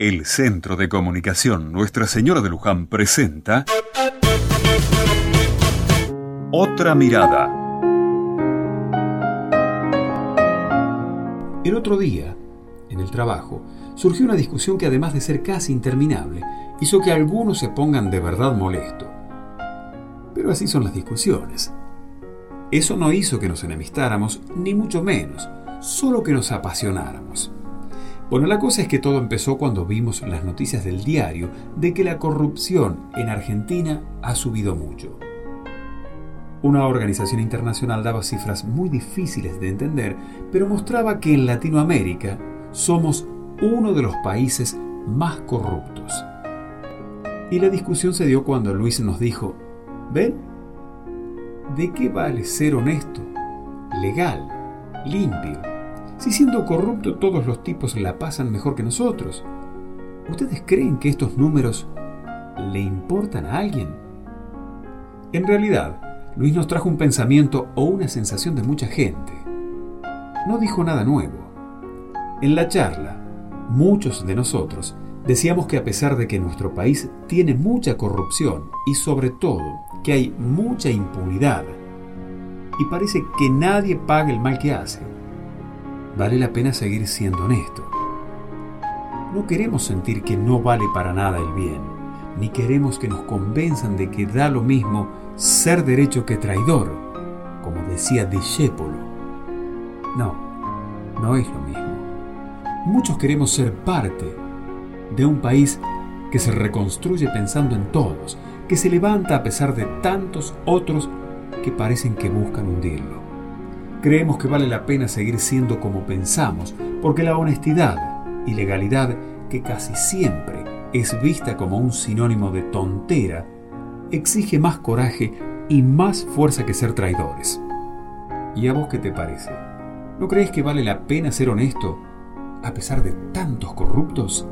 El Centro de Comunicación Nuestra Señora de Luján presenta Otra Mirada. El otro día, en el trabajo, surgió una discusión que además de ser casi interminable, hizo que algunos se pongan de verdad molesto. Pero así son las discusiones. Eso no hizo que nos enemistáramos, ni mucho menos, solo que nos apasionáramos. Bueno, la cosa es que todo empezó cuando vimos las noticias del diario de que la corrupción en Argentina ha subido mucho. Una organización internacional daba cifras muy difíciles de entender, pero mostraba que en Latinoamérica somos uno de los países más corruptos. Y la discusión se dio cuando Luis nos dijo, ¿ven? ¿De qué vale ser honesto, legal, limpio, si siendo corrupto todos los tipos la pasan mejor que nosotros? ¿Ustedes creen que estos números le importan a alguien? En realidad, Luis nos trajo un pensamiento o una sensación de mucha gente. No dijo nada nuevo. En la charla, muchos de nosotros decíamos que a pesar de que nuestro país tiene mucha corrupción y sobre todo que hay mucha impunidad y parece que nadie paga el mal que hace, vale la pena seguir siendo honesto. No queremos sentir que no vale para nada el bien, ni queremos que nos convenzan de que da lo mismo ser derecho que traidor, como decía Discépolo. No, no es lo mismo. Muchos queremos ser parte de un país que se reconstruye pensando en todos, que se levanta a pesar de tantos otros que parecen que buscan hundirlo. Creemos que vale la pena seguir siendo como pensamos, porque la honestidad y legalidad, que casi siempre es vista como un sinónimo de tontera, exige más coraje y más fuerza que ser traidores. ¿Y a vos qué te parece? ¿No crees que vale la pena ser honesto a pesar de tantos corruptos?